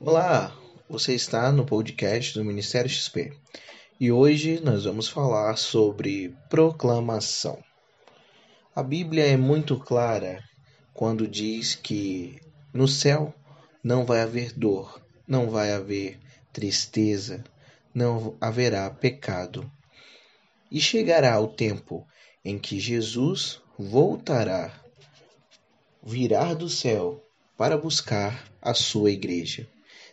Olá, você está no podcast do Ministério XP e hoje nós vamos falar sobre proclamação. A Bíblia é muito clara quando diz que no céu não vai haver dor, não vai haver tristeza, não haverá pecado. E chegará o tempo em que Jesus voltará, virá do céu para buscar a sua igreja.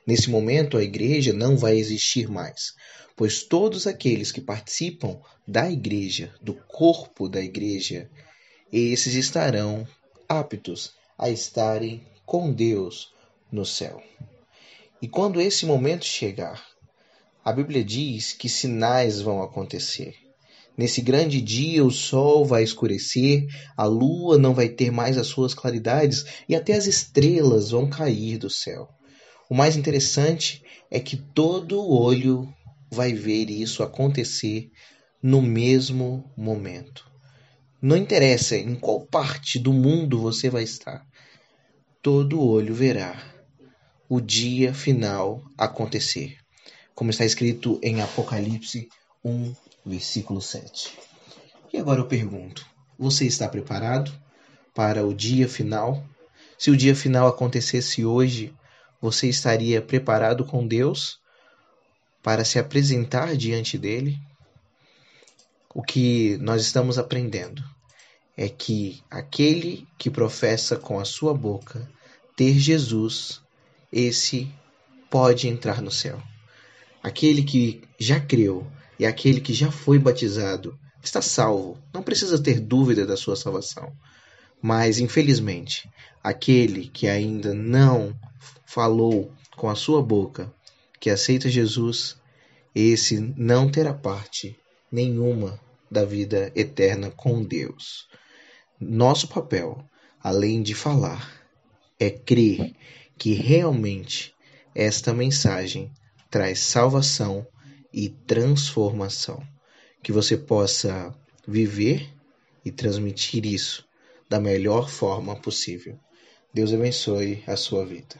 Nesse momento, a igreja não vai existir mais, pois todos aqueles que participam da igreja, do corpo da igreja, esses estarão aptos a estarem com Deus no céu. E quando esse momento chegar, a Bíblia diz que sinais vão acontecer. Nesse grande dia o sol vai escurecer, a lua não vai ter mais as suas claridades e até as estrelas vão cair do céu. O mais interessante é que todo olho vai ver isso acontecer no mesmo momento. Não interessa em qual parte do mundo você vai estar, todo olho verá o dia final acontecer, como está escrito em Apocalipse 1, versículo 7. E agora eu pergunto: você está preparado para o dia final? Se o dia final acontecesse hoje, você estaria preparado com Deus para se apresentar diante dele? O que nós estamos aprendendo é que aquele que professa com a sua boca ter Jesus, esse pode entrar no céu. Aquele que já creu e aquele que já foi batizado está salvo, não precisa ter dúvida da sua salvação. Mas, infelizmente, aquele que ainda não falou com a sua boca que aceita Jesus, esse não terá parte nenhuma da vida eterna com Deus. Nosso papel, além de falar, é crer que realmente esta mensagem traz salvação e transformação. Que você possa viver e transmitir isso da melhor forma possível. Deus abençoe a sua vida.